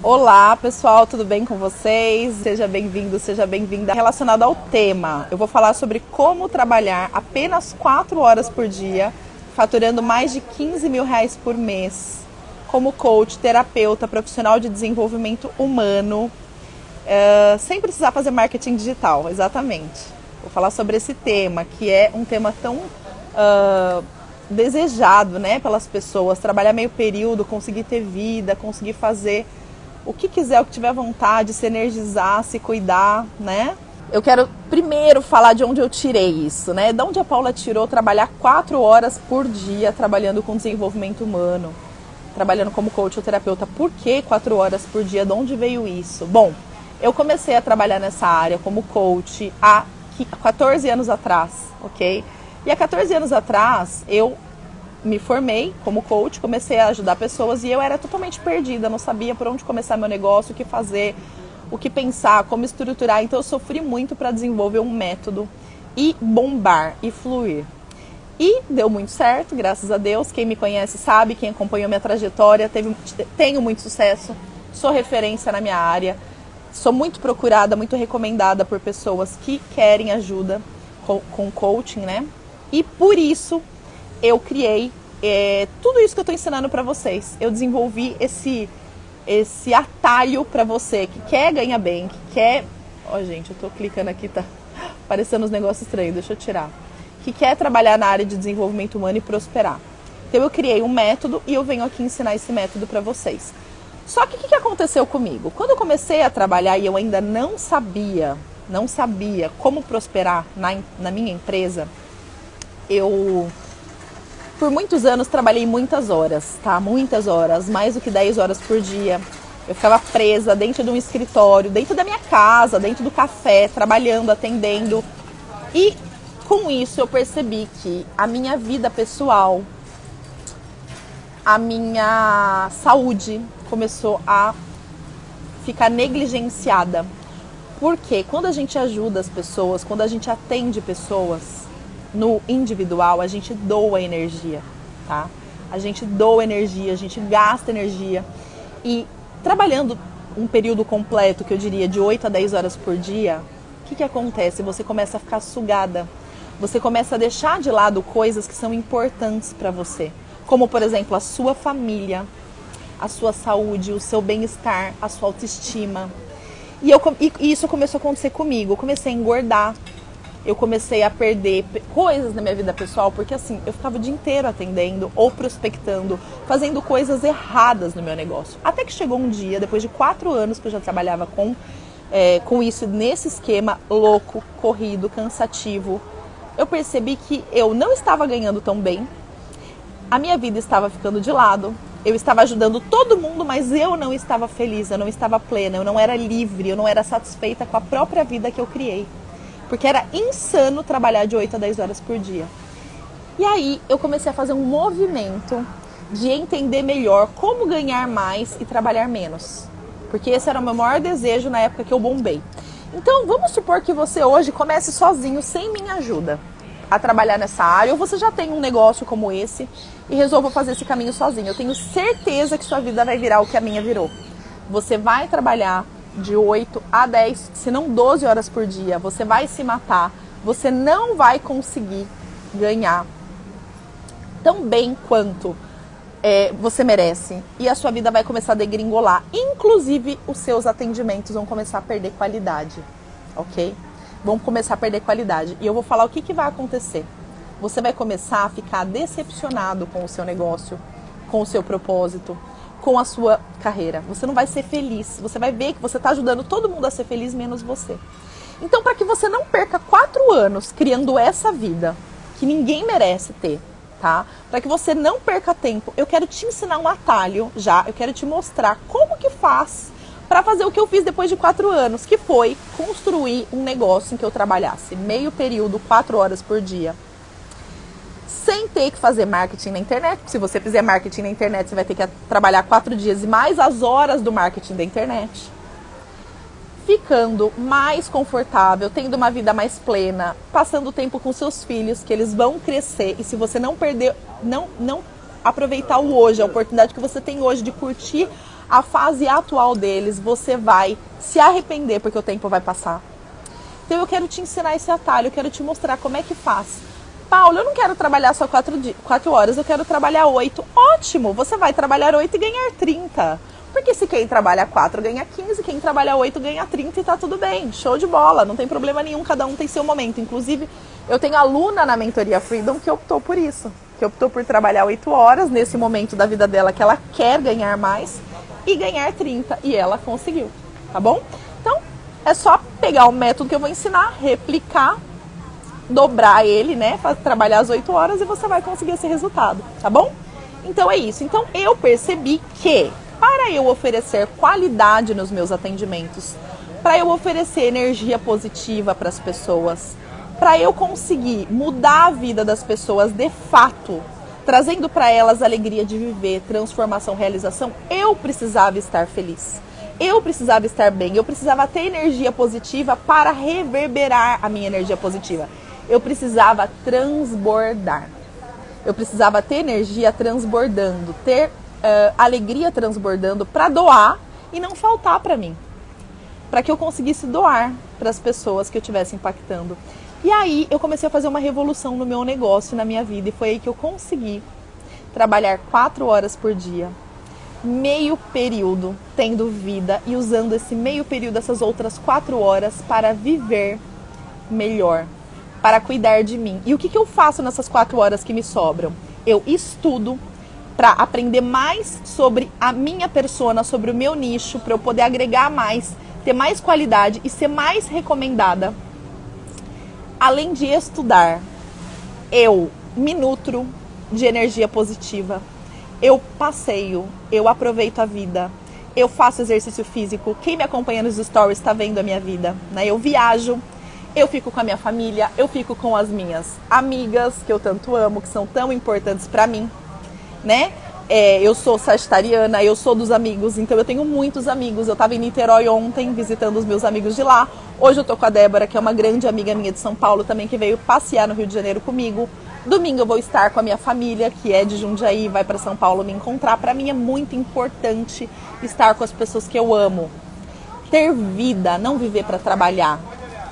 Olá, pessoal, tudo bem com vocês? Seja bem-vindo, seja bem-vinda. Relacionado ao tema, eu vou falar sobre como trabalhar apenas 4 horas por dia, faturando mais de 15 mil reais por mês, como coach, terapeuta, profissional de desenvolvimento humano, uh, sem precisar fazer marketing digital, exatamente. Vou falar sobre esse tema, que é um tema tão uh, desejado né, pelas pessoas, trabalhar meio período, conseguir ter vida, conseguir fazer o que quiser, o que tiver vontade, se energizar, se cuidar, né? Eu quero primeiro falar de onde eu tirei isso, né? De onde a Paula tirou trabalhar quatro horas por dia trabalhando com desenvolvimento humano, trabalhando como coach ou terapeuta. Por que quatro horas por dia? De onde veio isso? Bom, eu comecei a trabalhar nessa área como coach há 14 anos atrás, ok? E há 14 anos atrás eu me formei como coach, comecei a ajudar pessoas e eu era totalmente perdida, não sabia por onde começar meu negócio, o que fazer, o que pensar, como estruturar. Então eu sofri muito para desenvolver um método e bombar e fluir. E deu muito certo, graças a Deus. Quem me conhece sabe, quem acompanhou minha trajetória, teve, tenho muito sucesso, sou referência na minha área, sou muito procurada, muito recomendada por pessoas que querem ajuda com, com coaching, né? E por isso eu criei é, tudo isso que eu estou ensinando para vocês. Eu desenvolvi esse esse atalho para você que quer ganhar bem, que quer, ó oh, gente, eu estou clicando aqui tá aparecendo uns negócios estranhos, deixa eu tirar. Que quer trabalhar na área de desenvolvimento humano e prosperar. Então eu criei um método e eu venho aqui ensinar esse método para vocês. Só que o que, que aconteceu comigo? Quando eu comecei a trabalhar e eu ainda não sabia, não sabia como prosperar na, na minha empresa, eu por muitos anos trabalhei muitas horas, tá? Muitas horas, mais do que 10 horas por dia. Eu ficava presa dentro de um escritório, dentro da minha casa, dentro do café, trabalhando, atendendo. E com isso eu percebi que a minha vida pessoal, a minha saúde começou a ficar negligenciada. Porque quando a gente ajuda as pessoas, quando a gente atende pessoas, no individual, a gente doa energia, tá? A gente doa energia, a gente gasta energia. E trabalhando um período completo, que eu diria de 8 a 10 horas por dia, o que, que acontece? Você começa a ficar sugada. Você começa a deixar de lado coisas que são importantes para você. Como, por exemplo, a sua família, a sua saúde, o seu bem-estar, a sua autoestima. E, eu, e isso começou a acontecer comigo. Eu comecei a engordar, eu comecei a perder coisas na minha vida pessoal, porque assim, eu ficava o dia inteiro atendendo ou prospectando, fazendo coisas erradas no meu negócio. Até que chegou um dia, depois de quatro anos que eu já trabalhava com, é, com isso, nesse esquema louco, corrido, cansativo, eu percebi que eu não estava ganhando tão bem, a minha vida estava ficando de lado, eu estava ajudando todo mundo, mas eu não estava feliz, eu não estava plena, eu não era livre, eu não era satisfeita com a própria vida que eu criei. Porque era insano trabalhar de 8 a 10 horas por dia. E aí eu comecei a fazer um movimento de entender melhor como ganhar mais e trabalhar menos. Porque esse era o meu maior desejo na época que eu bombei. Então vamos supor que você hoje comece sozinho, sem minha ajuda, a trabalhar nessa área, ou você já tem um negócio como esse e resolva fazer esse caminho sozinho. Eu tenho certeza que sua vida vai virar o que a minha virou. Você vai trabalhar de 8 a 10, se não 12 horas por dia, você vai se matar, você não vai conseguir ganhar tão bem quanto é, você merece. E a sua vida vai começar a degringolar. Inclusive, os seus atendimentos vão começar a perder qualidade, ok? Vão começar a perder qualidade. E eu vou falar o que, que vai acontecer. Você vai começar a ficar decepcionado com o seu negócio, com o seu propósito, com a sua carreira. Você não vai ser feliz. Você vai ver que você está ajudando todo mundo a ser feliz, menos você. Então, para que você não perca quatro anos criando essa vida que ninguém merece ter, tá? Para que você não perca tempo, eu quero te ensinar um atalho já. Eu quero te mostrar como que faz para fazer o que eu fiz depois de quatro anos, que foi construir um negócio em que eu trabalhasse meio período, quatro horas por dia sem ter que fazer marketing na internet. Se você fizer marketing na internet, você vai ter que trabalhar quatro dias e mais as horas do marketing da internet. Ficando mais confortável, tendo uma vida mais plena, passando tempo com seus filhos, que eles vão crescer. E se você não perder, não, não aproveitar o hoje, a oportunidade que você tem hoje de curtir a fase atual deles, você vai se arrepender porque o tempo vai passar. Então eu quero te ensinar esse atalho, eu quero te mostrar como é que faz. Paulo, eu não quero trabalhar só 4 quatro horas, eu quero trabalhar 8. Ótimo, você vai trabalhar 8 e ganhar 30. Porque se quem trabalha 4 ganha 15, quem trabalha 8 ganha 30 e tá tudo bem. Show de bola, não tem problema nenhum, cada um tem seu momento. Inclusive, eu tenho aluna na mentoria Freedom que optou por isso. Que optou por trabalhar 8 horas nesse momento da vida dela que ela quer ganhar mais e ganhar 30. E ela conseguiu, tá bom? Então, é só pegar o método que eu vou ensinar, replicar, dobrar ele, né? Trabalhar as 8 horas e você vai conseguir esse resultado, tá bom? Então é isso. Então eu percebi que para eu oferecer qualidade nos meus atendimentos, para eu oferecer energia positiva para as pessoas, para eu conseguir mudar a vida das pessoas de fato, trazendo para elas alegria de viver, transformação, realização, eu precisava estar feliz. Eu precisava estar bem, eu precisava ter energia positiva para reverberar a minha energia positiva. Eu precisava transbordar. Eu precisava ter energia transbordando, ter uh, alegria transbordando para doar e não faltar para mim. Para que eu conseguisse doar para as pessoas que eu estivesse impactando. E aí eu comecei a fazer uma revolução no meu negócio, na minha vida, e foi aí que eu consegui trabalhar quatro horas por dia, meio período, tendo vida e usando esse meio período, essas outras quatro horas, para viver melhor, para cuidar de mim. E o que, que eu faço nessas quatro horas que me sobram? Eu estudo, para aprender mais sobre a minha persona, sobre o meu nicho, para eu poder agregar mais, ter mais qualidade e ser mais recomendada. Além de estudar, eu me nutro de energia positiva. Eu passeio, eu aproveito a vida, eu faço exercício físico. Quem me acompanha nos stories está vendo a minha vida, né? Eu viajo, eu fico com a minha família, eu fico com as minhas amigas que eu tanto amo, que são tão importantes para mim né? É, eu sou sagitariana, eu sou dos amigos, então eu tenho muitos amigos. Eu estava em Niterói ontem visitando os meus amigos de lá. Hoje eu tô com a Débora, que é uma grande amiga minha de São Paulo também, que veio passear no Rio de Janeiro comigo. Domingo eu vou estar com a minha família, que é de Jundiaí, vai para São Paulo me encontrar. Para mim é muito importante estar com as pessoas que eu amo. Ter vida, não viver para trabalhar.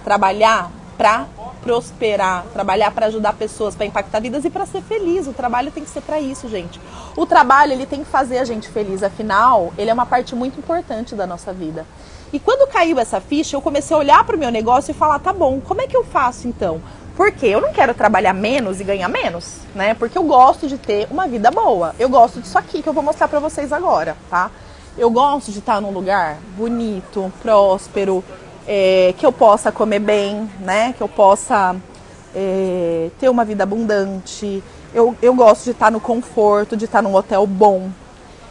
Trabalhar para prosperar, trabalhar para ajudar pessoas, para impactar vidas e para ser feliz. O trabalho tem que ser para isso, gente. O trabalho ele tem que fazer a gente feliz, afinal, ele é uma parte muito importante da nossa vida. E quando caiu essa ficha, eu comecei a olhar para o meu negócio e falar, tá bom, como é que eu faço então? Porque eu não quero trabalhar menos e ganhar menos, né? Porque eu gosto de ter uma vida boa. Eu gosto disso aqui que eu vou mostrar para vocês agora, tá? Eu gosto de estar num lugar bonito, próspero, é, que eu possa comer bem, né? Que eu possa é, ter uma vida abundante. Eu, eu gosto de estar no conforto, de estar num hotel bom.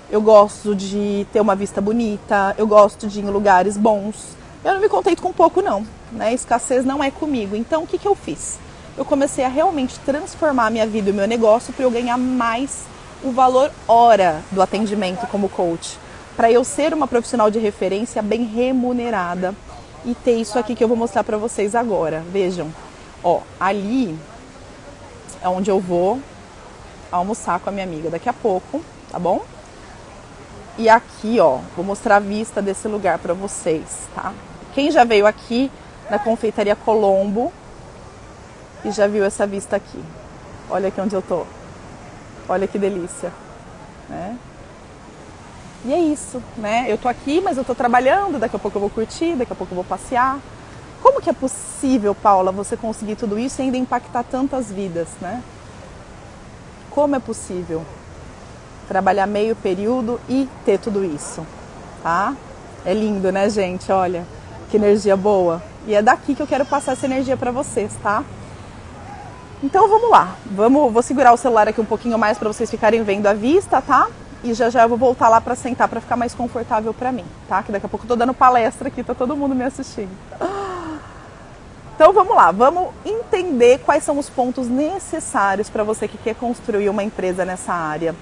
Eu gosto de ter uma vista bonita. Eu gosto de ir em lugares bons. Eu não me contento com pouco, não. Né? Escassez não é comigo. Então, o que, que eu fiz? Eu comecei a realmente transformar a minha vida e o meu negócio para eu ganhar mais o valor hora do atendimento como coach. Para eu ser uma profissional de referência bem remunerada e ter isso aqui que eu vou mostrar para vocês agora. Vejam, ó, ali é onde eu vou almoçar com a minha amiga daqui a pouco, tá bom? E aqui, ó, vou mostrar a vista desse lugar para vocês, tá? Quem já veio aqui na confeitaria Colombo e já viu essa vista aqui? Olha aqui onde eu tô. Olha que delícia, né? E é isso, né? Eu tô aqui, mas eu tô trabalhando, daqui a pouco eu vou curtir, daqui a pouco eu vou passear. Como que é possível, Paula, você conseguir tudo isso e ainda impactar tantas vidas, né? Como é possível trabalhar meio período e ter tudo isso, tá? É lindo, né, gente? Olha, que energia boa. E é daqui que eu quero passar essa energia para vocês, tá? Então vamos lá. Vamos, vou segurar o celular aqui um pouquinho mais para vocês ficarem vendo a vista, tá? E já já eu vou voltar lá para sentar para ficar mais confortável para mim, tá? Que daqui a pouco eu tô dando palestra aqui, tá todo mundo me assistindo. Então vamos lá, vamos entender quais são os pontos necessários para você que quer construir uma empresa nessa área,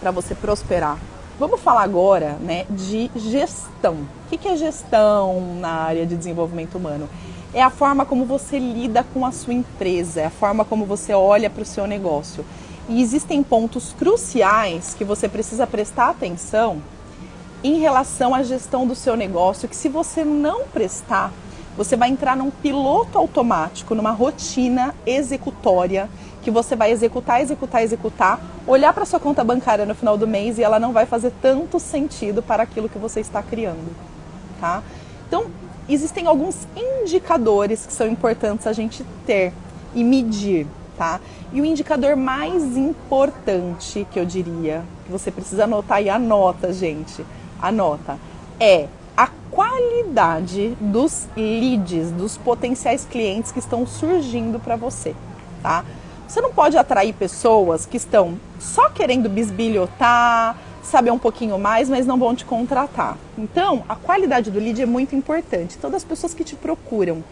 para você prosperar. Vamos falar agora né, de gestão. O que é gestão na área de desenvolvimento humano? É a forma como você lida com a sua empresa, é a forma como você olha para o seu negócio. E existem pontos cruciais que você precisa prestar atenção em relação à gestão do seu negócio, que se você não prestar, você vai entrar num piloto automático, numa rotina executória, que você vai executar, executar, executar, olhar para sua conta bancária no final do mês e ela não vai fazer tanto sentido para aquilo que você está criando, tá? Então, existem alguns indicadores que são importantes a gente ter e medir, tá? E o indicador mais importante que eu diria, que você precisa anotar e anota, gente, anota, é a qualidade dos leads, dos potenciais clientes que estão surgindo para você, tá? Você não pode atrair pessoas que estão só querendo bisbilhotar, saber um pouquinho mais, mas não vão te contratar. Então, a qualidade do lead é muito importante. Todas as pessoas que te procuram,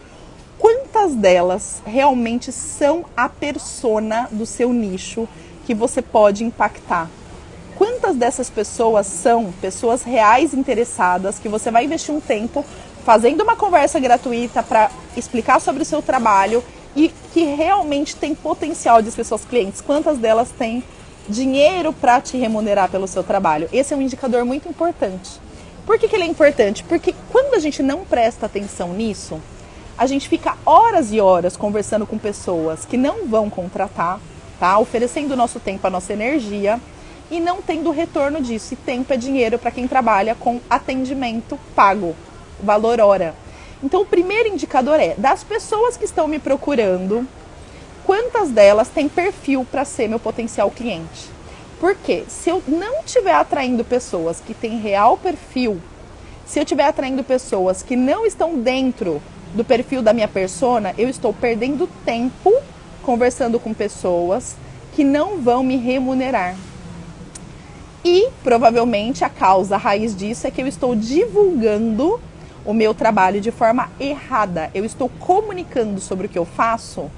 quantas delas realmente são a persona do seu nicho que você pode impactar? Quantas dessas pessoas são pessoas reais interessadas que você vai investir um tempo fazendo uma conversa gratuita para explicar sobre o seu trabalho e que realmente tem potencial de ser suas clientes? Quantas delas têm dinheiro para te remunerar pelo seu trabalho? Esse é um indicador muito importante. Por que, que ele é importante? Porque quando a gente não presta atenção nisso, a gente fica horas e horas conversando com pessoas que não vão contratar, tá? Oferecendo o nosso tempo, a nossa energia e não tendo retorno disso. E tempo é dinheiro para quem trabalha com atendimento pago, valor hora. Então, o primeiro indicador é das pessoas que estão me procurando, quantas delas têm perfil para ser meu potencial cliente? Porque se eu não estiver atraindo pessoas que têm real perfil, se eu estiver atraindo pessoas que não estão dentro do perfil da minha persona, eu estou perdendo tempo conversando com pessoas que não vão me remunerar. E provavelmente a causa a raiz disso é que eu estou divulgando o meu trabalho de forma errada. Eu estou comunicando sobre o que eu faço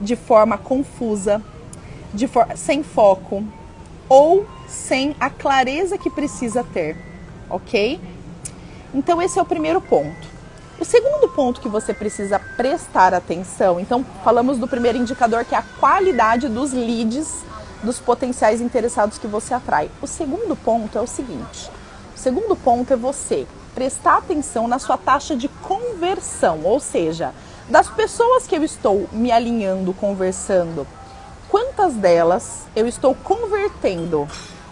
de forma confusa, de for sem foco ou sem a clareza que precisa ter, ok? Então esse é o primeiro ponto. O segundo ponto que você precisa prestar atenção, então falamos do primeiro indicador que é a qualidade dos leads dos potenciais interessados que você atrai. O segundo ponto é o seguinte: o segundo ponto é você prestar atenção na sua taxa de conversão, ou seja, das pessoas que eu estou me alinhando, conversando, quantas delas eu estou convertendo?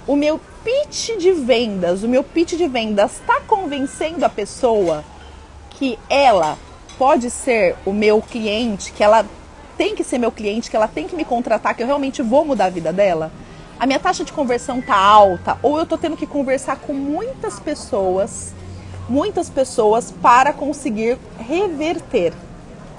O meu pitch de vendas, o meu pitch de vendas está convencendo a pessoa que ela pode ser o meu cliente, que ela tem que ser meu cliente, que ela tem que me contratar, que eu realmente vou mudar a vida dela? A minha taxa de conversão tá alta ou eu tô tendo que conversar com muitas pessoas, muitas pessoas para conseguir reverter,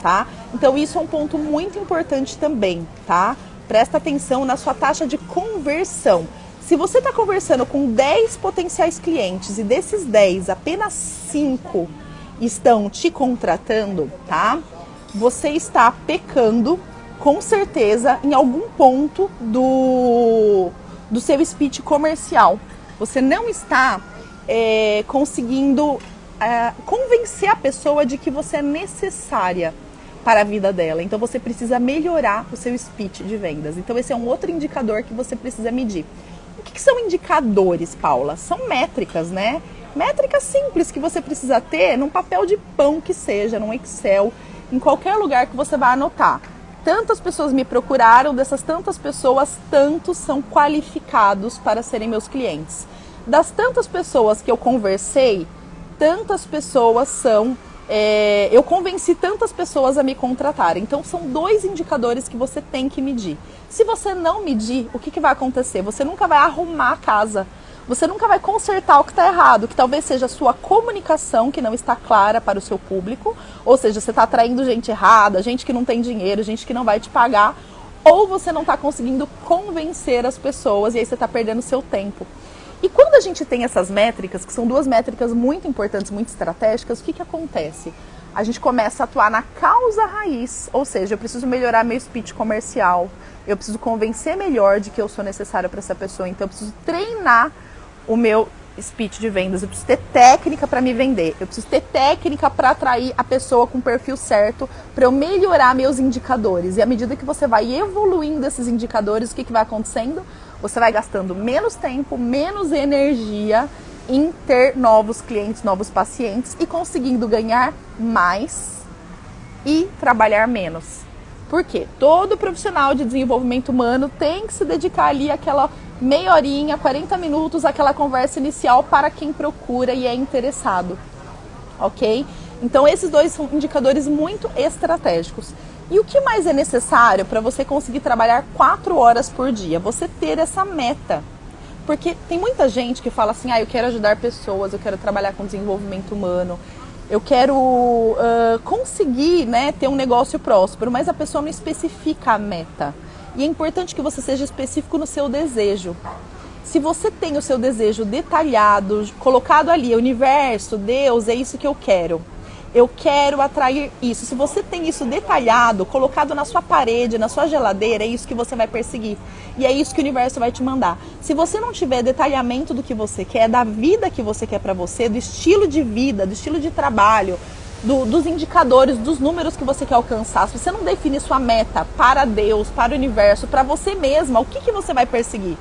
tá? Então isso é um ponto muito importante também, tá? Presta atenção na sua taxa de conversão. Se você está conversando com 10 potenciais clientes e desses 10, apenas 5 estão te contratando, tá? Você está pecando com certeza em algum ponto do, do seu speech comercial. Você não está é, conseguindo é, convencer a pessoa de que você é necessária para a vida dela. Então você precisa melhorar o seu speech de vendas. Então esse é um outro indicador que você precisa medir. O que, que são indicadores, Paula? São métricas, né? Métricas simples que você precisa ter num papel de pão que seja, num Excel, em qualquer lugar que você vai anotar. Tantas pessoas me procuraram, dessas tantas pessoas, tantos são qualificados para serem meus clientes. Das tantas pessoas que eu conversei, tantas pessoas são. É, eu convenci tantas pessoas a me contratarem. Então, são dois indicadores que você tem que medir. Se você não medir, o que, que vai acontecer? Você nunca vai arrumar a casa você nunca vai consertar o que está errado, que talvez seja a sua comunicação que não está clara para o seu público, ou seja, você está atraindo gente errada, gente que não tem dinheiro, gente que não vai te pagar, ou você não está conseguindo convencer as pessoas e aí você está perdendo seu tempo. E quando a gente tem essas métricas, que são duas métricas muito importantes, muito estratégicas, o que, que acontece? A gente começa a atuar na causa raiz, ou seja, eu preciso melhorar meu speech comercial, eu preciso convencer melhor de que eu sou necessária para essa pessoa, então eu preciso treinar o meu speech de vendas. Eu preciso ter técnica para me vender. Eu preciso ter técnica para atrair a pessoa com o perfil certo, para eu melhorar meus indicadores. E à medida que você vai evoluindo esses indicadores, o que, que vai acontecendo? Você vai gastando menos tempo, menos energia em ter novos clientes, novos pacientes e conseguindo ganhar mais e trabalhar menos. Por quê? Todo profissional de desenvolvimento humano tem que se dedicar ali àquela meia horinha, 40 minutos, aquela conversa inicial para quem procura e é interessado. Ok? Então, esses dois são indicadores muito estratégicos. E o que mais é necessário para você conseguir trabalhar quatro horas por dia? Você ter essa meta. Porque tem muita gente que fala assim: ah, eu quero ajudar pessoas, eu quero trabalhar com desenvolvimento humano, eu quero uh, conseguir né, ter um negócio próspero, mas a pessoa não especifica a meta. E é importante que você seja específico no seu desejo. Se você tem o seu desejo detalhado, colocado ali, universo, Deus, é isso que eu quero eu quero atrair isso. Se você tem isso detalhado, colocado na sua parede, na sua geladeira, é isso que você vai perseguir. E é isso que o universo vai te mandar. Se você não tiver detalhamento do que você quer, da vida que você quer para você, do estilo de vida, do estilo de trabalho, do, dos indicadores, dos números que você quer alcançar, se você não definir sua meta para Deus, para o universo, para você mesma, o que, que você vai perseguir?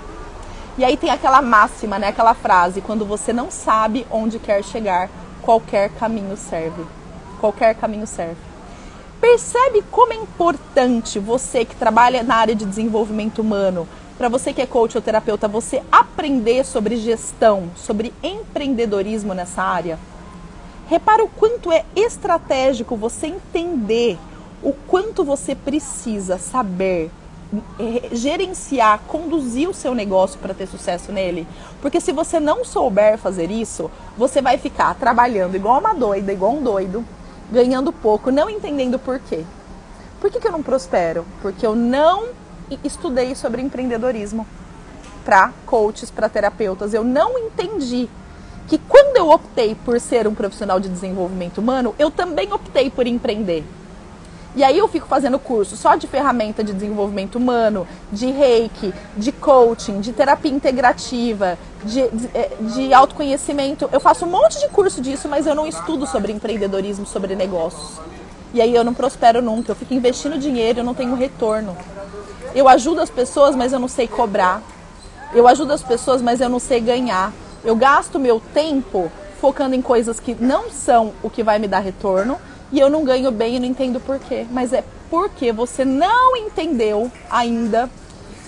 E aí tem aquela máxima, né? Aquela frase: quando você não sabe onde quer chegar, qualquer caminho serve qualquer caminho serve. Percebe como é importante você que trabalha na área de desenvolvimento humano, para você que é coach ou terapeuta, você aprender sobre gestão, sobre empreendedorismo nessa área? Repara o quanto é estratégico você entender o quanto você precisa saber é, gerenciar, conduzir o seu negócio para ter sucesso nele. Porque se você não souber fazer isso, você vai ficar trabalhando igual uma doida, igual um doido, ganhando pouco, não entendendo por quê. Por que, que eu não prospero? Porque eu não estudei sobre empreendedorismo para coaches, para terapeutas. Eu não entendi que quando eu optei por ser um profissional de desenvolvimento humano, eu também optei por empreender. E aí eu fico fazendo curso só de ferramenta de desenvolvimento humano, de reiki, de coaching, de terapia integrativa, de, de, eh, de, autoconhecimento. Eu faço um monte de curso disso, mas eu não estudo sobre empreendedorismo, sobre negócios. E aí eu não prospero nunca. Eu fico investindo dinheiro, eu não tenho retorno. Eu ajudo as pessoas, mas eu não sei cobrar. Eu ajudo as pessoas, mas eu não sei ganhar. Eu gasto meu tempo focando em coisas que não são o que vai me dar retorno e eu não ganho bem e não entendo por quê. Mas é porque você não entendeu ainda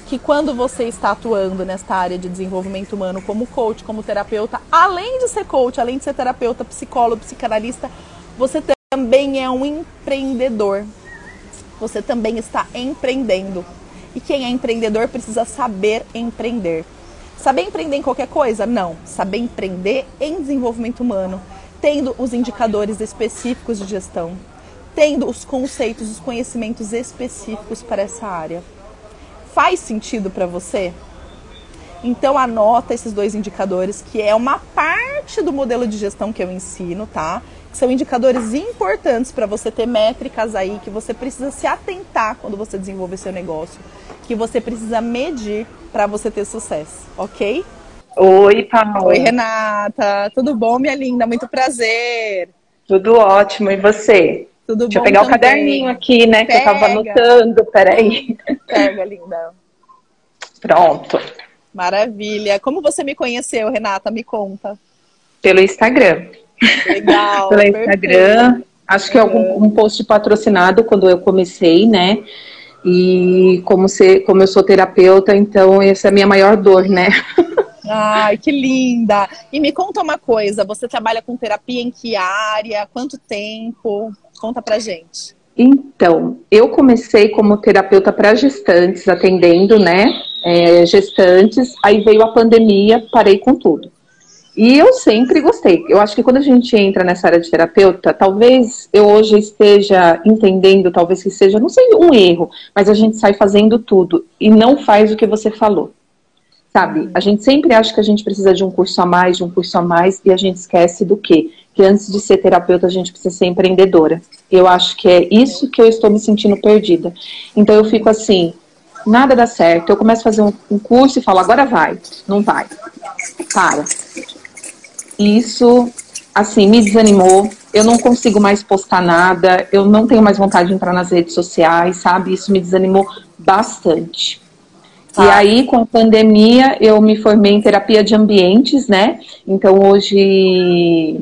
que quando você está atuando nesta área de desenvolvimento humano como coach, como terapeuta, além de ser coach, além de ser terapeuta, psicólogo, psicanalista, você também é um empreendedor. Você também está empreendendo. E quem é empreendedor precisa saber empreender. Saber empreender em qualquer coisa? Não. Saber empreender em desenvolvimento humano tendo os indicadores específicos de gestão, tendo os conceitos, os conhecimentos específicos para essa área. Faz sentido para você? Então anota esses dois indicadores, que é uma parte do modelo de gestão que eu ensino, tá? São indicadores importantes para você ter métricas aí que você precisa se atentar quando você desenvolver seu negócio, que você precisa medir para você ter sucesso, ok? Oi, Paula. Oi, Renata. Tudo bom, minha linda? Muito prazer. Tudo ótimo. E você? Tudo Deixa bom eu pegar também. o caderninho aqui, né? Pega. Que eu tava anotando. Peraí. Pega, linda. Pronto. Maravilha. Como você me conheceu, Renata? Me conta. Pelo Instagram. Legal. Pelo. Instagram. Acho que é algum um post patrocinado quando eu comecei, né? E como, ser, como eu sou terapeuta, então essa é a minha maior dor, né? Ai, que linda! E me conta uma coisa, você trabalha com terapia em que área? Quanto tempo? Conta pra gente. Então, eu comecei como terapeuta para gestantes, atendendo, né, é, gestantes. Aí veio a pandemia, parei com tudo. E eu sempre gostei. Eu acho que quando a gente entra nessa área de terapeuta, talvez eu hoje esteja entendendo, talvez que seja, não sei, um erro, mas a gente sai fazendo tudo e não faz o que você falou. Sabe? A gente sempre acha que a gente precisa de um curso a mais, de um curso a mais, e a gente esquece do quê? Que antes de ser terapeuta, a gente precisa ser empreendedora. Eu acho que é isso que eu estou me sentindo perdida. Então eu fico assim, nada dá certo. Eu começo a fazer um, curso e falo, agora vai. Não vai. Para. Isso, assim, me desanimou. Eu não consigo mais postar nada. Eu não tenho mais vontade de entrar nas redes sociais, sabe? Isso me desanimou bastante. Tá. E aí, com a pandemia, eu me formei em terapia de ambientes, né? Então, hoje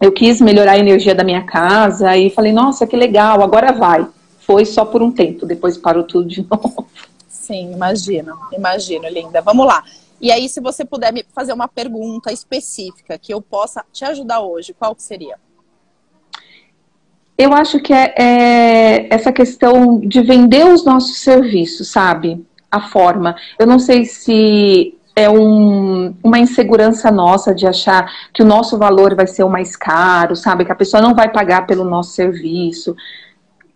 eu quis melhorar a energia da minha casa e falei, nossa, que legal, agora vai. Foi só por um tempo, depois parou tudo de novo. Sim, imagino, imagino, linda. Vamos lá. E aí, se você puder me fazer uma pergunta específica que eu possa te ajudar hoje, qual que seria? Eu acho que é, é essa questão de vender os nossos serviços, sabe? A forma. Eu não sei se é um, uma insegurança nossa de achar que o nosso valor vai ser o mais caro, sabe? Que a pessoa não vai pagar pelo nosso serviço.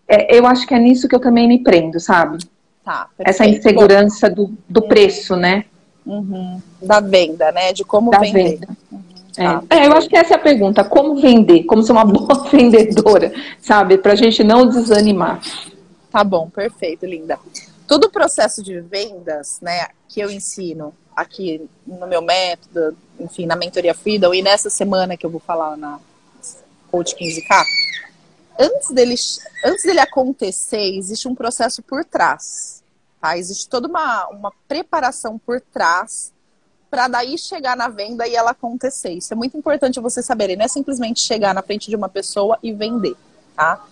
É, eu acho que é nisso que eu também me prendo, sabe? Tá, Essa insegurança do, do preço, né? Uhum. Da venda, né? De como da vender. Venda. Uhum. É. Tá. é. eu acho que essa é a pergunta. Como vender? Como ser uma boa vendedora, sabe? Pra gente não desanimar. Tá bom, perfeito, linda. Todo o processo de vendas, né, que eu ensino aqui no meu método, enfim, na mentoria Freedom e nessa semana que eu vou falar na Coach 15K, antes dele, antes dele acontecer, existe um processo por trás. Tá? Existe toda uma, uma preparação por trás para daí chegar na venda e ela acontecer. Isso é muito importante você saber. Não é simplesmente chegar na frente de uma pessoa e vender, tá?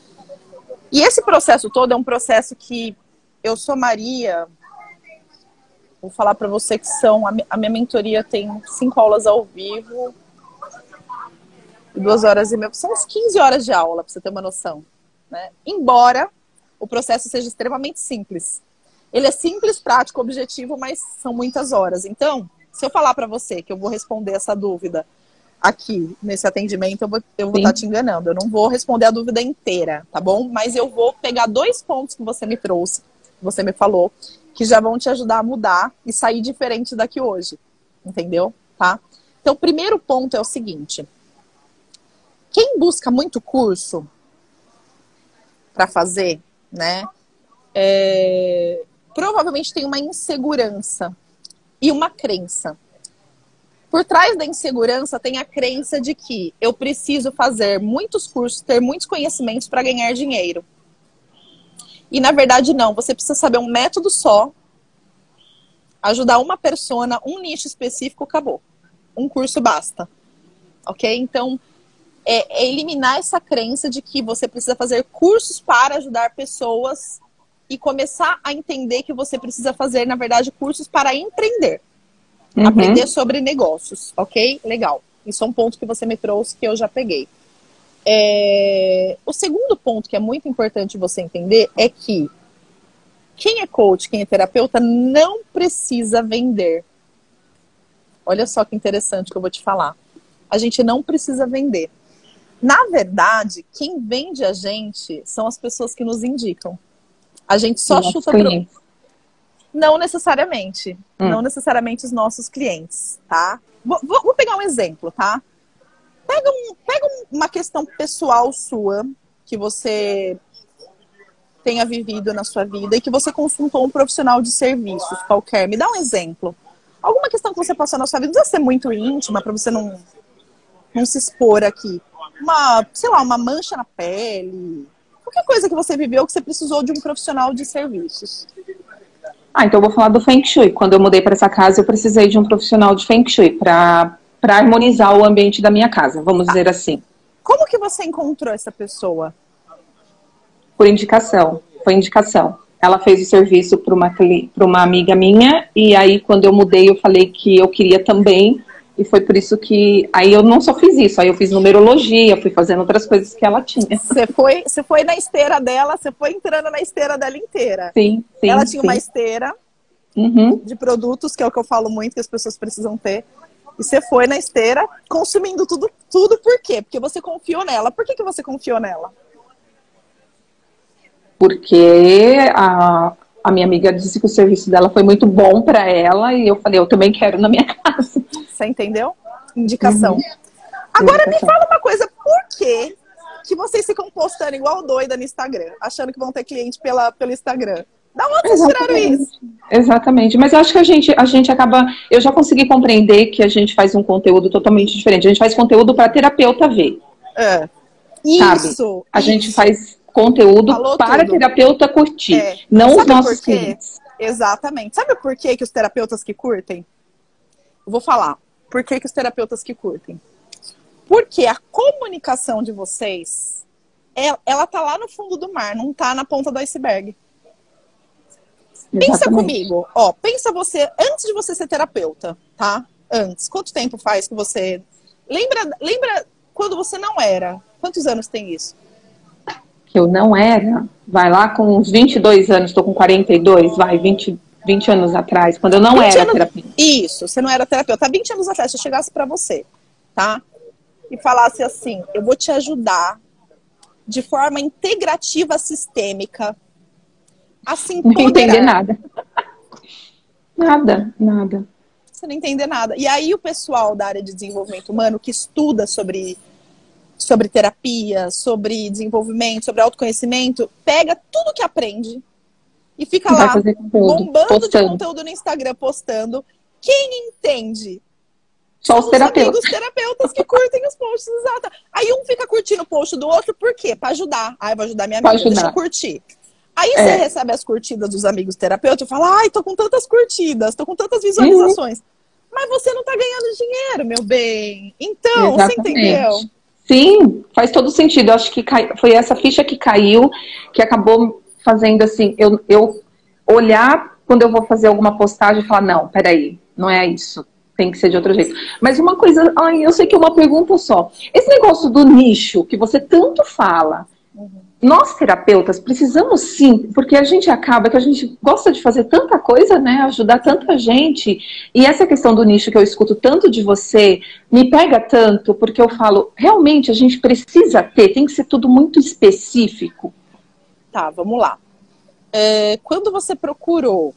E esse processo todo é um processo que eu sou Maria. Vou falar para você que são a minha mentoria tem cinco aulas ao vivo, duas horas e meia. São uns 15 horas de aula, para você ter uma noção. Né? Embora o processo seja extremamente simples. Ele é simples, prático, objetivo, mas são muitas horas. Então, se eu falar para você que eu vou responder essa dúvida aqui nesse atendimento, eu vou, eu vou estar tá te enganando. Eu não vou responder a dúvida inteira, tá bom? Mas eu vou pegar dois pontos que você me trouxe, que você me falou, que já vão te ajudar a mudar e sair diferente daqui hoje. Entendeu? Tá? Então, o primeiro ponto é o seguinte: quem busca muito curso para fazer, né? É, provavelmente tem uma insegurança e uma crença. Por trás da insegurança tem a crença de que eu preciso fazer muitos cursos, ter muitos conhecimentos para ganhar dinheiro. E na verdade não, você precisa saber um método só, ajudar uma persona, um nicho específico, acabou. Um curso basta. OK? Então, é, é eliminar essa crença de que você precisa fazer cursos para ajudar pessoas e começar a entender que você precisa fazer, na verdade, cursos para empreender. Uhum. Aprender sobre negócios, ok? Legal. Isso é um ponto que você me trouxe que eu já peguei. É... O segundo ponto que é muito importante você entender é que quem é coach, quem é terapeuta, não precisa vender. Olha só que interessante que eu vou te falar. A gente não precisa vender. Na verdade, quem vende a gente são as pessoas que nos indicam. A gente só Nossa, chuta pro... Não necessariamente. Hum. Não necessariamente os nossos clientes, tá? Vou, vou, pegar um exemplo, tá? Pega, um, pega uma questão pessoal sua que você tenha vivido na sua vida e que você consultou um profissional de serviços qualquer. Me dá um exemplo. Alguma questão que você passou na sua vida, não precisa ser muito íntima para você não, não se expor aqui. Uma, sei lá, uma mancha na pele, qualquer coisa que você viveu que você precisou de um profissional de serviços. Ah, então eu vou falar do Feng Shui. Quando eu mudei para essa casa, eu precisei de um profissional de Feng Shui para harmonizar o ambiente da minha casa, vamos dizer assim. Como que você encontrou essa pessoa? Por indicação. Foi indicação. Ela fez o serviço para uma, uma amiga minha, e aí quando eu mudei, eu falei que eu queria também. E foi por isso que aí eu não só fiz isso, aí eu fiz numerologia, fui fazendo outras coisas que ela tinha. Você foi, você foi na esteira dela, você foi entrando na esteira dela inteira. Sim, sim. Ela tinha sim. uma esteira uhum. de produtos, que é o que eu falo muito que as pessoas precisam ter. E você foi na esteira consumindo tudo, tudo por quê? Porque você confiou nela. Por que, que você confiou nela? Porque a, a minha amiga disse que o serviço dela foi muito bom para ela e eu falei, eu também quero na minha casa. Você entendeu? Indicação. Uhum. Agora Indicação. me fala uma coisa, por que, que vocês ficam postando igual doida no Instagram, achando que vão ter cliente pela, pelo Instagram? Da onde vocês tiraram isso? Exatamente. Mas eu acho que a gente, a gente acaba. Eu já consegui compreender que a gente faz um conteúdo totalmente diferente. A gente faz conteúdo para terapeuta ver. É. Isso. A isso. gente faz conteúdo Falou para tudo. terapeuta curtir, é. não Sabe os nossos clientes. Exatamente. Sabe por que, que os terapeutas que curtem? Eu vou falar. Por que, que os terapeutas que curtem? Porque a comunicação de vocês, ela, ela tá lá no fundo do mar, não tá na ponta do iceberg. Exatamente. Pensa comigo, ó, pensa você, antes de você ser terapeuta, tá? Antes, quanto tempo faz que você. Lembra, lembra quando você não era? Quantos anos tem isso? Que eu não era? Vai lá com uns 22 anos, estou com 42, vai, 20, 20 anos atrás, quando eu não era anos... terapeuta. Isso, você não era terapeuta. Há 20 anos atrás, se eu chegasse para você, tá? E falasse assim: eu vou te ajudar de forma integrativa sistêmica a se empoderar. Não entender nada. Nada, nada. Você não entender nada. E aí o pessoal da área de desenvolvimento humano que estuda sobre sobre terapia, sobre desenvolvimento, sobre autoconhecimento, pega tudo que aprende e fica lá bombando postando. de conteúdo no Instagram, postando. Quem entende? Só os terapeutas. Os terapeutas que curtem os posts, exato. Aí um fica curtindo o post do outro, por quê? Para ajudar. Ah, eu vou ajudar minha amiga, ajudar. deixa eu curtir. Aí é. você recebe as curtidas dos amigos terapeutas e fala, ai, tô com tantas curtidas, tô com tantas visualizações. Uhum. Mas você não tá ganhando dinheiro, meu bem. Então, Exatamente. você entendeu? Sim, faz todo sentido. Eu acho que cai... foi essa ficha que caiu que acabou fazendo assim, eu, eu olhar quando eu vou fazer alguma postagem e falar, não, peraí, não é isso. Tem que ser de outro jeito. Mas uma coisa, ai, eu sei que é uma pergunta só. Esse negócio do nicho que você tanto fala, uhum. Nós terapeutas precisamos sim, porque a gente acaba que a gente gosta de fazer tanta coisa, né? Ajudar tanta gente. E essa questão do nicho que eu escuto tanto de você me pega tanto, porque eu falo, realmente a gente precisa ter, tem que ser tudo muito específico. Tá, vamos lá. É, quando você procurou,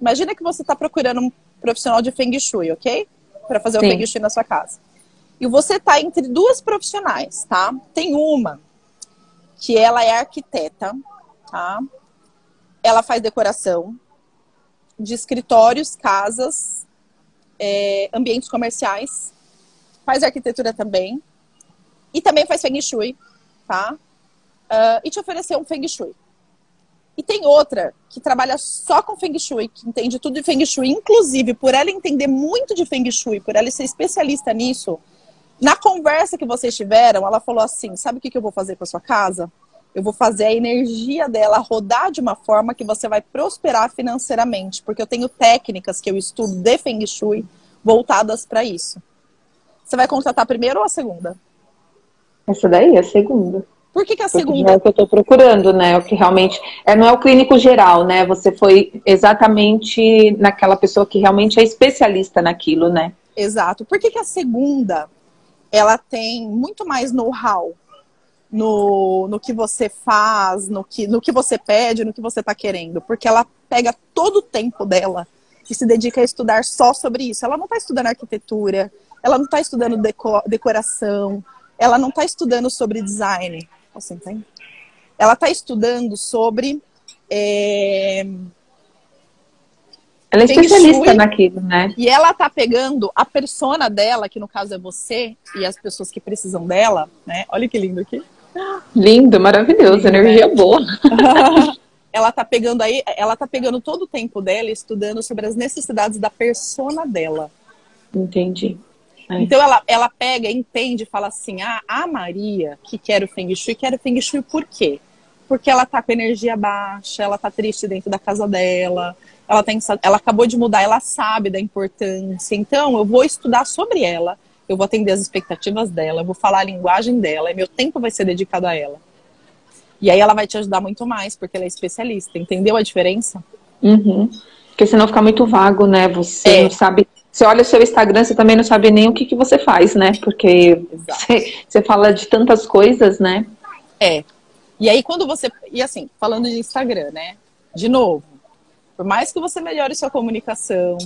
imagina que você está procurando um profissional de Feng Shui, ok? Para fazer Sim. o Feng Shui na sua casa. E você está entre duas profissionais, tá? Tem uma que ela é arquiteta, tá? Ela faz decoração de escritórios, casas, é, ambientes comerciais, faz arquitetura também e também faz Feng Shui, tá? uh, e te oferecer um Feng Shui. E tem outra que trabalha só com Feng Shui, que entende tudo de Feng Shui, inclusive por ela entender muito de Feng Shui, por ela ser especialista nisso. Na conversa que vocês tiveram, ela falou assim: sabe o que eu vou fazer com a sua casa? Eu vou fazer a energia dela rodar de uma forma que você vai prosperar financeiramente, porque eu tenho técnicas que eu estudo de Feng Shui voltadas para isso. Você vai contratar a primeira ou a segunda? Essa daí é a segunda. Por que, que a segunda? É o que eu estou procurando, né? O que realmente. É, não é o clínico geral, né? Você foi exatamente naquela pessoa que realmente é especialista naquilo, né? Exato. Por que, que a segunda ela tem muito mais know-how no, no que você faz, no que, no que você pede, no que você está querendo? Porque ela pega todo o tempo dela e se dedica a estudar só sobre isso. Ela não está estudando arquitetura, ela não está estudando deco decoração, ela não está estudando sobre design, você entende? Ela está estudando sobre. É... Ela é especialista naquilo, né? E ela tá pegando a persona dela, que no caso é você, e as pessoas que precisam dela, né? Olha que lindo aqui. Lindo, maravilhoso, lindo, energia né? boa. ela tá pegando aí, ela tá pegando todo o tempo dela estudando sobre as necessidades da persona dela. Entendi. É. Então ela, ela pega, entende fala assim: ah, a Maria que quer o Feng Shui, quer o Feng Shui por quê? Porque ela tá com energia baixa, ela tá triste dentro da casa dela, ela, tem, ela acabou de mudar, ela sabe da importância. Então eu vou estudar sobre ela, eu vou atender as expectativas dela, eu vou falar a linguagem dela, e meu tempo vai ser dedicado a ela. E aí ela vai te ajudar muito mais, porque ela é especialista. Entendeu a diferença? Uhum. Porque senão fica muito vago, né? Você é. não sabe você olha o seu Instagram, você também não sabe nem o que, que você faz, né? Porque você, você fala de tantas coisas, né? É. E aí, quando você. E assim, falando de Instagram, né? De novo, por mais que você melhore sua comunicação,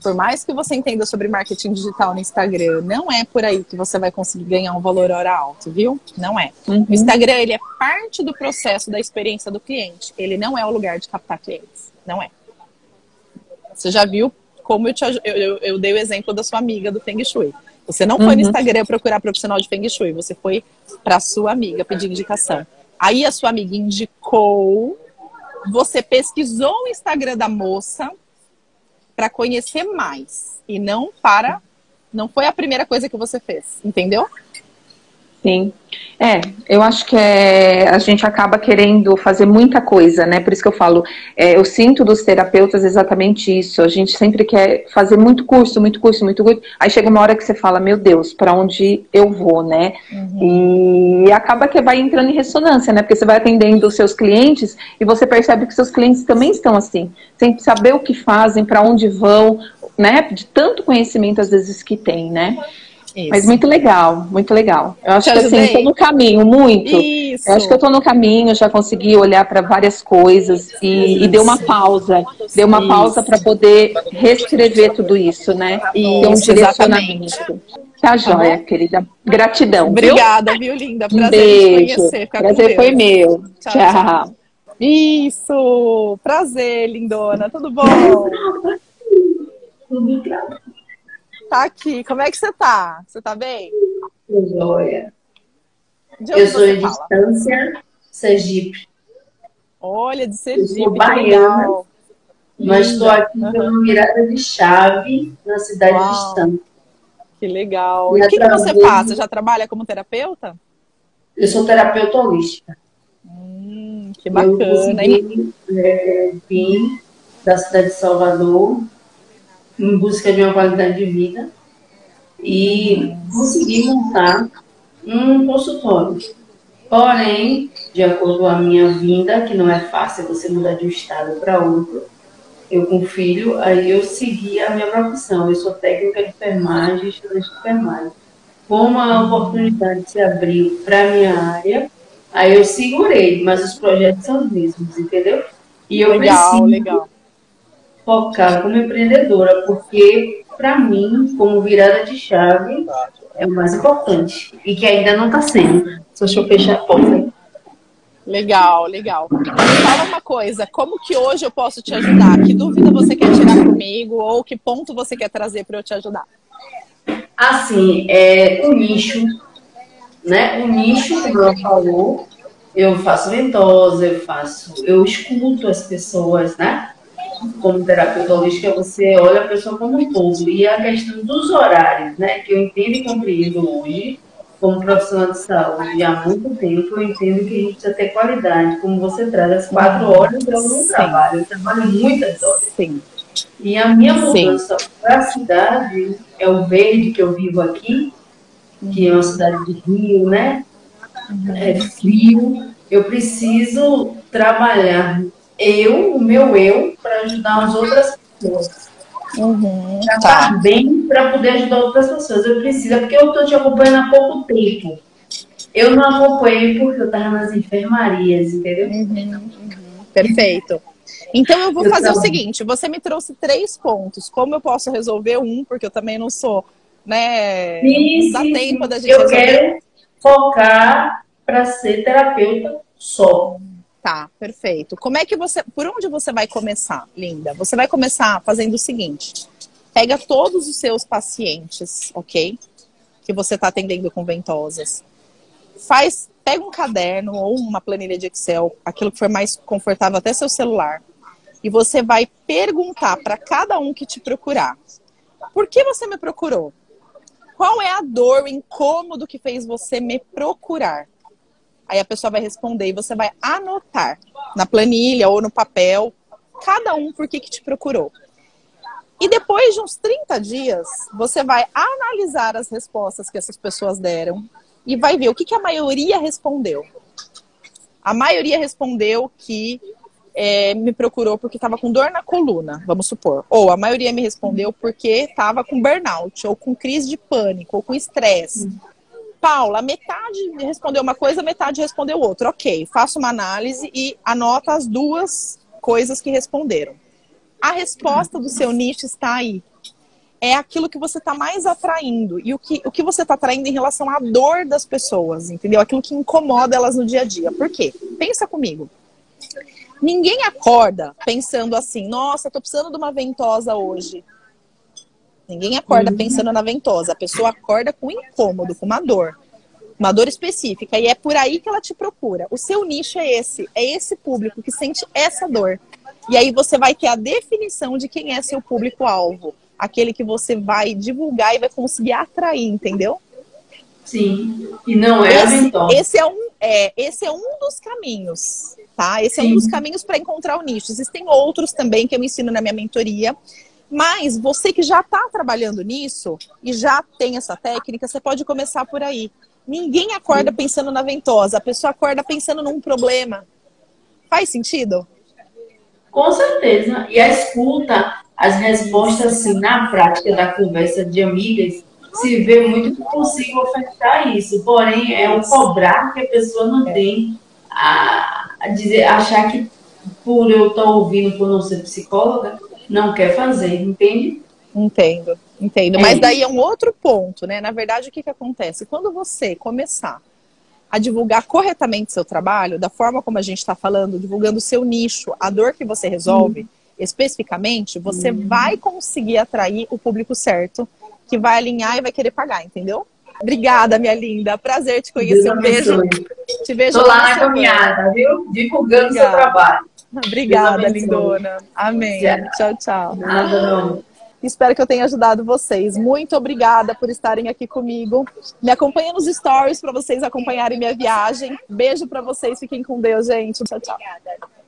por mais que você entenda sobre marketing digital no Instagram, não é por aí que você vai conseguir ganhar um valor hora alto, viu? Não é. Uhum. O Instagram, ele é parte do processo da experiência do cliente. Ele não é o lugar de captar clientes. Não é. Você já viu como eu, te, eu, eu, eu, dei o exemplo da sua amiga do Feng Shui. Você não foi uhum. no Instagram procurar profissional de Feng Shui, você foi para sua amiga pedir indicação. Aí a sua amiga indicou você pesquisou o Instagram da moça para conhecer mais e não para não foi a primeira coisa que você fez, entendeu? Sim. É, eu acho que é, a gente acaba querendo fazer muita coisa, né? Por isso que eu falo, é, eu sinto dos terapeutas exatamente isso. A gente sempre quer fazer muito curso, muito curso, muito curso. Aí chega uma hora que você fala, meu Deus, para onde eu vou, né? Uhum. E acaba que vai entrando em ressonância, né? Porque você vai atendendo os seus clientes e você percebe que seus clientes também estão assim, sem saber o que fazem, para onde vão, né? De tanto conhecimento às vezes que tem, né? Isso. Mas muito legal, muito legal. Eu acho Te que assim, ajudei. assim, estou no caminho, muito. Isso. Eu acho que eu estou no caminho, já consegui olhar para várias coisas e, e deu uma pausa. Deu uma isso. pausa para poder reescrever tudo isso, né? E ter um direcionamento. Exatamente. Tá joia, tá querida. Gratidão. Obrigada, viu, linda? Prazer um beijo. conhecer. Prazer foi meu. tchau. tchau. tchau. Isso! Prazer, lindona. Tudo bom? Tudo Tá aqui. Como é que você tá? Você tá bem? Joia. Eu sou de distância, Sergipe. Olha, de Sergipe. Eu sou baiana, mas estou aqui uhum. uma virada de chave na cidade Uau. distante. Que legal. E, e o que, que você faz? Você já trabalha como terapeuta? Eu sou terapeuta holística. Hum, que bacana, eu consegui, é, vim da cidade de Salvador em busca de uma qualidade de vida e consegui montar um consultório. Porém, de acordo com a minha vinda, que não é fácil você mudar de um estado para outro, eu com filho, aí eu segui a minha profissão. Eu sou técnica de enfermagem, estudante de enfermagem. Como a oportunidade se abriu para a minha área, aí eu segurei, mas os projetos são os mesmos, entendeu? E eu legal, preciso legal focar como empreendedora, porque para mim, como virada de chave, é o mais importante e que ainda não está sendo. Só deixa eu fechar a porta. Legal, legal. fala uma coisa, como que hoje eu posso te ajudar? Que dúvida você quer tirar comigo ou que ponto você quer trazer para eu te ajudar? Assim, é o nicho, né? O nicho, como ela falou, eu faço ventosa, eu faço, eu escuto as pessoas, né? Como terapeuta holística, você olha a pessoa como um todo. E a questão dos horários, né, que eu entendo e compreendo hoje, como profissional de saúde há muito tempo, eu entendo que a gente precisa ter qualidade. Como você traz, as quatro horas eu não trabalho, eu trabalho muitas horas. Sim. E a minha mudança para a cidade é o verde que eu vivo aqui, que é uma cidade de rio, né? É frio. Eu preciso trabalhar eu, o meu eu, para ajudar as outras pessoas. Uhum, para tá. estar bem para poder ajudar outras pessoas. Eu preciso, porque eu estou te acompanhando há pouco tempo. Eu não acompanhei porque eu estava nas enfermarias, entendeu? Uhum, uhum. Perfeito. Então eu vou eu fazer o seguinte: você me trouxe três pontos. Como eu posso resolver um, porque eu também não sou, né? Sim, dá sim, tempo sim. da gente eu resolver. quero focar para ser terapeuta só. Tá, perfeito. Como é que você, por onde você vai começar, linda? Você vai começar fazendo o seguinte: pega todos os seus pacientes, ok? Que você está atendendo com ventosas. Faz, pega um caderno ou uma planilha de Excel, aquilo que for mais confortável até seu celular, e você vai perguntar para cada um que te procurar: por que você me procurou? Qual é a dor, o incômodo que fez você me procurar? Aí a pessoa vai responder e você vai anotar na planilha ou no papel, cada um por que, que te procurou. E depois de uns 30 dias, você vai analisar as respostas que essas pessoas deram e vai ver o que, que a maioria respondeu. A maioria respondeu que é, me procurou porque estava com dor na coluna, vamos supor. Ou a maioria me respondeu porque estava com burnout, ou com crise de pânico, ou com estresse. Paula, metade respondeu uma coisa, metade respondeu outra. Ok, faço uma análise e anota as duas coisas que responderam. A resposta do seu nicho está aí. É aquilo que você está mais atraindo. E o que, o que você está atraindo em relação à dor das pessoas, entendeu? Aquilo que incomoda elas no dia a dia. Por quê? Pensa comigo. Ninguém acorda pensando assim, nossa, estou precisando de uma ventosa hoje. Ninguém acorda uhum. pensando na ventosa. A pessoa acorda com incômodo, com uma dor. uma dor específica, e é por aí que ela te procura. O seu nicho é esse, é esse público que sente essa dor. E aí você vai ter a definição de quem é seu público-alvo, aquele que você vai divulgar e vai conseguir atrair, entendeu? Sim, e não é esse, esse é um é esse é um dos caminhos, tá? Esse Sim. é um dos caminhos para encontrar o nicho. Existem outros também que eu ensino na minha mentoria. Mas você que já está trabalhando nisso e já tem essa técnica, você pode começar por aí. Ninguém acorda pensando na ventosa, a pessoa acorda pensando num problema. Faz sentido? Com certeza. E a escuta, as respostas assim, na prática da conversa de amigas, se vê muito que consigo ofertar isso. Porém, é o cobrar que a pessoa não tem a, a dizer, achar que por eu estar ouvindo por não ser psicóloga, não quer fazer, entende? Entendo, entendo. É Mas daí é um outro ponto, né? Na verdade, o que, que acontece? Quando você começar a divulgar corretamente seu trabalho, da forma como a gente está falando, divulgando o seu nicho, a dor que você resolve, hum. especificamente, você hum. vai conseguir atrair o público certo, que vai alinhar e vai querer pagar, entendeu? Obrigada, minha linda. Prazer te conhecer. Um beijo. Te vejo Tô lá na caminhada, viu? Divulgando o seu trabalho. Obrigada, lindona. Amém. Tchau, tchau. Nada, não. Espero que eu tenha ajudado vocês. Muito obrigada por estarem aqui comigo. Me acompanhem nos stories para vocês acompanharem minha viagem. Beijo para vocês. Fiquem com Deus, gente. Tchau, tchau. Obrigada.